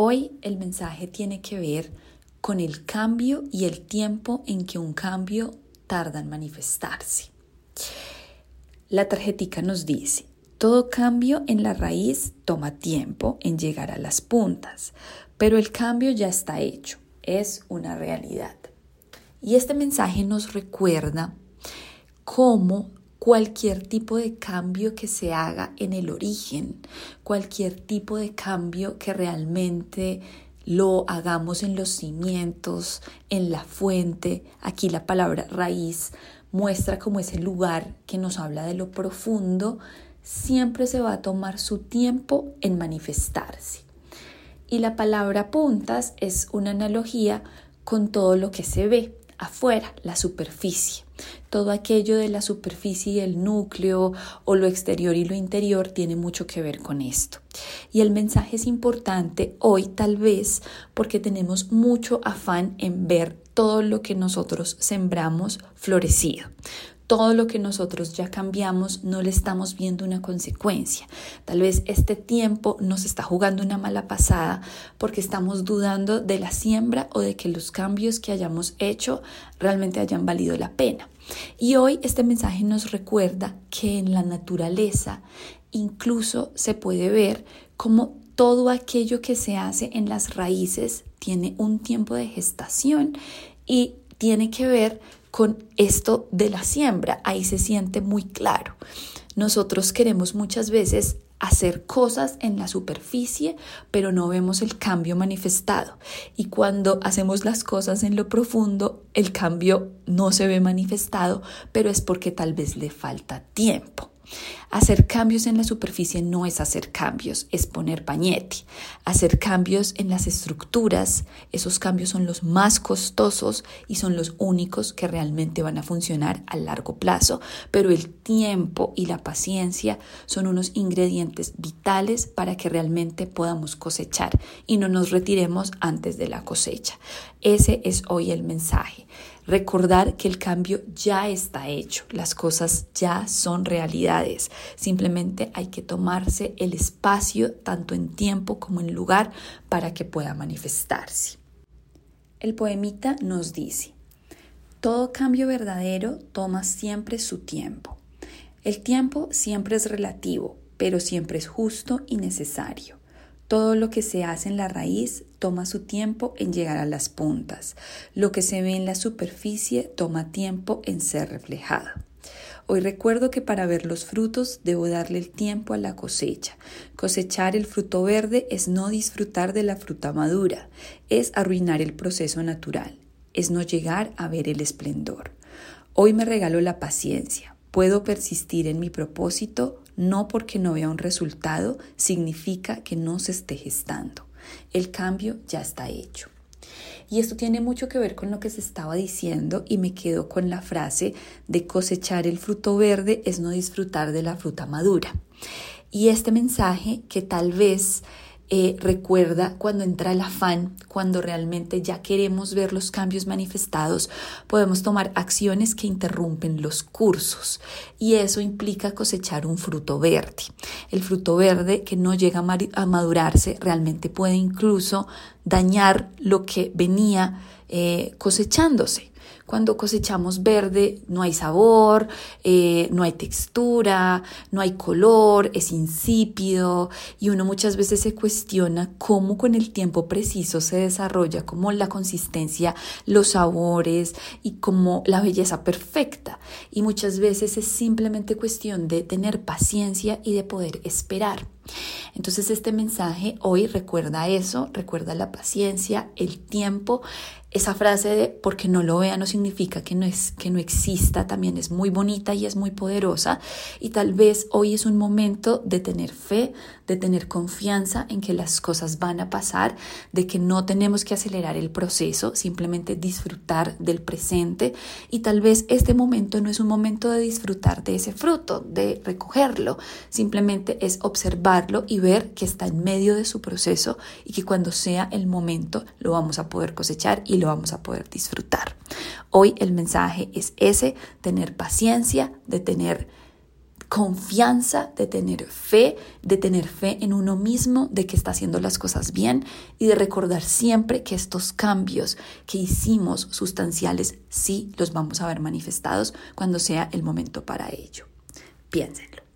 Hoy el mensaje tiene que ver con el cambio y el tiempo en que un cambio tarda en manifestarse. La tarjetica nos dice, todo cambio en la raíz toma tiempo en llegar a las puntas, pero el cambio ya está hecho, es una realidad. Y este mensaje nos recuerda cómo cualquier tipo de cambio que se haga en el origen, cualquier tipo de cambio que realmente lo hagamos en los cimientos, en la fuente. Aquí la palabra raíz muestra como ese lugar que nos habla de lo profundo, siempre se va a tomar su tiempo en manifestarse. Y la palabra puntas es una analogía con todo lo que se ve afuera, la superficie. Todo aquello de la superficie y el núcleo o lo exterior y lo interior tiene mucho que ver con esto. Y el mensaje es importante hoy tal vez porque tenemos mucho afán en ver todo lo que nosotros sembramos florecido todo lo que nosotros ya cambiamos no le estamos viendo una consecuencia. Tal vez este tiempo nos está jugando una mala pasada porque estamos dudando de la siembra o de que los cambios que hayamos hecho realmente hayan valido la pena. Y hoy este mensaje nos recuerda que en la naturaleza incluso se puede ver como todo aquello que se hace en las raíces tiene un tiempo de gestación y tiene que ver con esto de la siembra. Ahí se siente muy claro. Nosotros queremos muchas veces hacer cosas en la superficie, pero no vemos el cambio manifestado. Y cuando hacemos las cosas en lo profundo, el cambio no se ve manifestado, pero es porque tal vez le falta tiempo. Hacer cambios en la superficie no es hacer cambios, es poner pañete. Hacer cambios en las estructuras, esos cambios son los más costosos y son los únicos que realmente van a funcionar a largo plazo, pero el tiempo y la paciencia son unos ingredientes vitales para que realmente podamos cosechar y no nos retiremos antes de la cosecha. Ese es hoy el mensaje. Recordar que el cambio ya está hecho, las cosas ya son realidades. Simplemente hay que tomarse el espacio, tanto en tiempo como en lugar, para que pueda manifestarse. El poemita nos dice, todo cambio verdadero toma siempre su tiempo. El tiempo siempre es relativo, pero siempre es justo y necesario. Todo lo que se hace en la raíz toma su tiempo en llegar a las puntas. Lo que se ve en la superficie toma tiempo en ser reflejado. Hoy recuerdo que para ver los frutos debo darle el tiempo a la cosecha. Cosechar el fruto verde es no disfrutar de la fruta madura, es arruinar el proceso natural, es no llegar a ver el esplendor. Hoy me regalo la paciencia. Puedo persistir en mi propósito no porque no vea un resultado significa que no se esté gestando. El cambio ya está hecho. Y esto tiene mucho que ver con lo que se estaba diciendo y me quedo con la frase de cosechar el fruto verde es no disfrutar de la fruta madura. Y este mensaje que tal vez eh, recuerda cuando entra el afán, cuando realmente ya queremos ver los cambios manifestados, podemos tomar acciones que interrumpen los cursos y eso implica cosechar un fruto verde. El fruto verde que no llega a madurarse realmente puede incluso dañar lo que venía eh, cosechándose. Cuando cosechamos verde no hay sabor, eh, no hay textura, no hay color, es insípido y uno muchas veces se cuestiona cómo con el tiempo preciso se desarrolla como la consistencia, los sabores y como la belleza perfecta. Y muchas veces es simplemente cuestión de tener paciencia y de poder esperar. Entonces este mensaje hoy recuerda eso, recuerda la paciencia, el tiempo esa frase de porque no lo vea no significa que no, es, que no exista, también es muy bonita y es muy poderosa. Y tal vez hoy es un momento de tener fe, de tener confianza en que las cosas van a pasar, de que no tenemos que acelerar el proceso, simplemente disfrutar del presente. Y tal vez este momento no es un momento de disfrutar de ese fruto, de recogerlo, simplemente es observarlo y ver que está en medio de su proceso y que cuando sea el momento lo vamos a poder cosechar y lo vamos a poder disfrutar. Hoy el mensaje es ese, tener paciencia, de tener confianza, de tener fe, de tener fe en uno mismo, de que está haciendo las cosas bien y de recordar siempre que estos cambios que hicimos sustanciales sí los vamos a ver manifestados cuando sea el momento para ello. Piénsenlo.